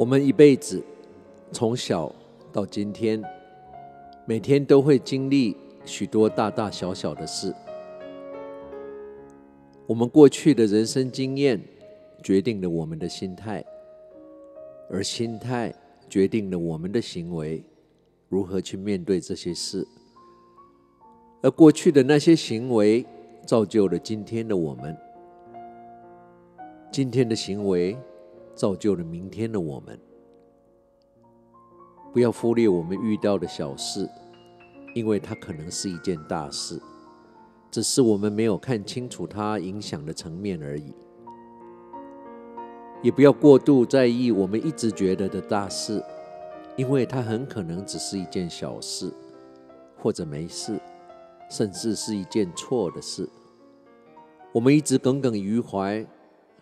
我们一辈子，从小到今天，每天都会经历许多大大小小的事。我们过去的人生经验，决定了我们的心态，而心态决定了我们的行为，如何去面对这些事。而过去的那些行为，造就了今天的我们。今天的行为。造就了明天的我们。不要忽略我们遇到的小事，因为它可能是一件大事，只是我们没有看清楚它影响的层面而已。也不要过度在意我们一直觉得的大事，因为它很可能只是一件小事，或者没事，甚至是一件错的事。我们一直耿耿于怀，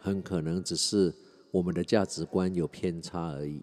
很可能只是。我们的价值观有偏差而已。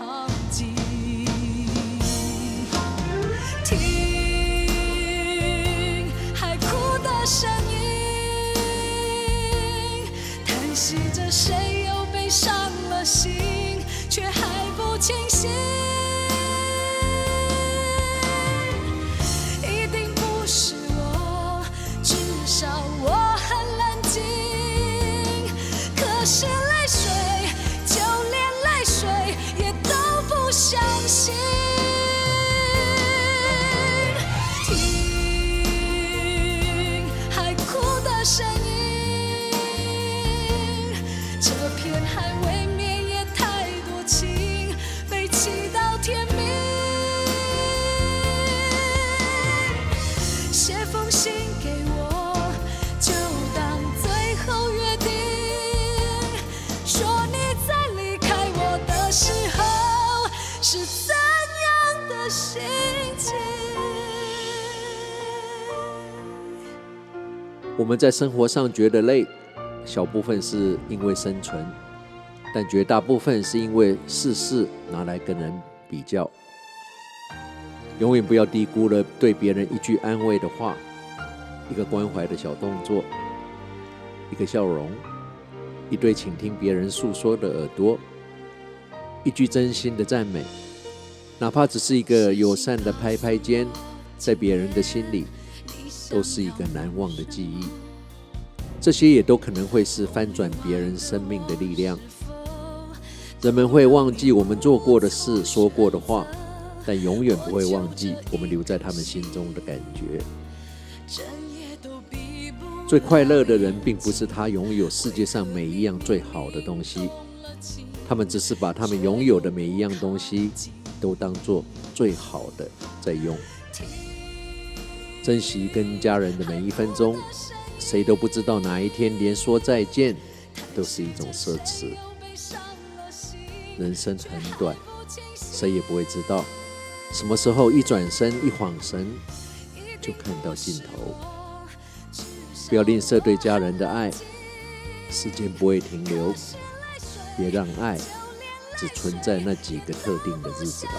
伤了心，却还不清醒？一定不是我，至少我很冷静。可是泪水，就连泪水也都不相信。听海哭的声我们在生活上觉得累，小部分是因为生存，但绝大部分是因为事事拿来跟人比较。永远不要低估了对别人一句安慰的话，一个关怀的小动作，一个笑容，一对倾听别人诉说的耳朵，一句真心的赞美，哪怕只是一个友善的拍拍肩，在别人的心里。都是一个难忘的记忆，这些也都可能会是翻转别人生命的力量。人们会忘记我们做过的事、说过的话，但永远不会忘记我们留在他们心中的感觉。最快乐的人，并不是他拥有世界上每一样最好的东西，他们只是把他们拥有的每一样东西都当做最好的在用。珍惜跟家人的每一分钟谁都不知道哪一天连说再见都是一种奢侈。人生很短谁也不会知道什么时候一转身一晃神就看到尽头。不要吝啬对家人的爱时间不会停留别让爱只存在那几个特定的日子吧。